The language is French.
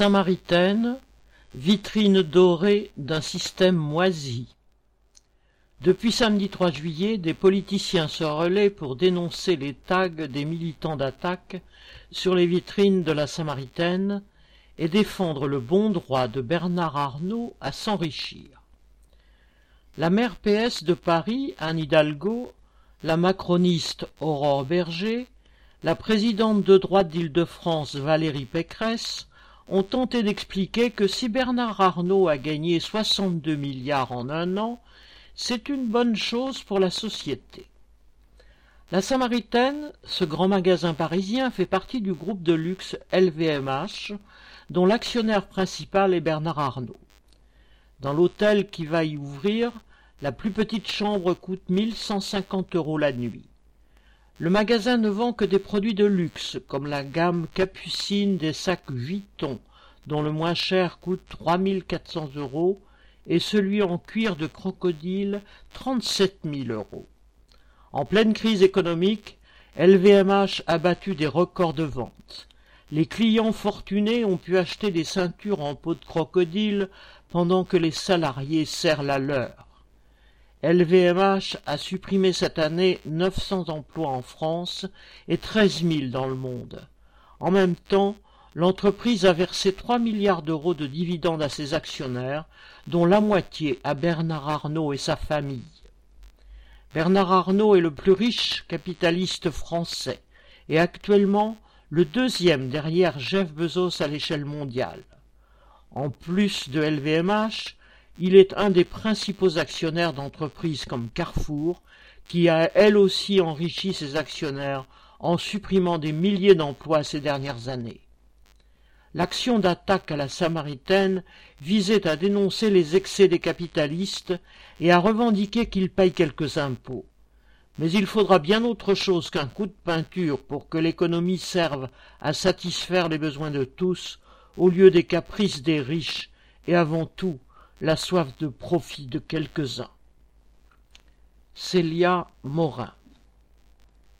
Samaritaine, vitrine dorée d'un système moisi. Depuis samedi 3 juillet, des politiciens se relaient pour dénoncer les tags des militants d'attaque sur les vitrines de la Samaritaine et défendre le bon droit de Bernard Arnault à s'enrichir. La maire PS de Paris, Anne Hidalgo, la macroniste Aurore Berger, la présidente de droite d'Île-de-France Valérie Pécresse ont tenté d'expliquer que si Bernard Arnault a gagné 62 milliards en un an, c'est une bonne chose pour la société. La Samaritaine, ce grand magasin parisien, fait partie du groupe de luxe LVMH, dont l'actionnaire principal est Bernard Arnault. Dans l'hôtel qui va y ouvrir, la plus petite chambre coûte 1150 euros la nuit. Le magasin ne vend que des produits de luxe, comme la gamme Capucine des sacs Vuitton, dont le moins cher coûte 3400 euros, et celui en cuir de crocodile 37 000 euros. En pleine crise économique, LVMH a battu des records de vente. Les clients fortunés ont pu acheter des ceintures en peau de crocodile pendant que les salariés serrent la leur. LVMH a supprimé cette année 900 emplois en France et 13 000 dans le monde. En même temps, l'entreprise a versé 3 milliards d'euros de dividendes à ses actionnaires, dont la moitié à Bernard Arnault et sa famille. Bernard Arnault est le plus riche capitaliste français et actuellement le deuxième derrière Jeff Bezos à l'échelle mondiale. En plus de LVMH, il est un des principaux actionnaires d'entreprises comme Carrefour, qui a elle aussi enrichi ses actionnaires en supprimant des milliers d'emplois ces dernières années. L'action d'attaque à la Samaritaine visait à dénoncer les excès des capitalistes et à revendiquer qu'ils payent quelques impôts. Mais il faudra bien autre chose qu'un coup de peinture pour que l'économie serve à satisfaire les besoins de tous au lieu des caprices des riches et avant tout la soif de profit de quelques-uns. Célia Morin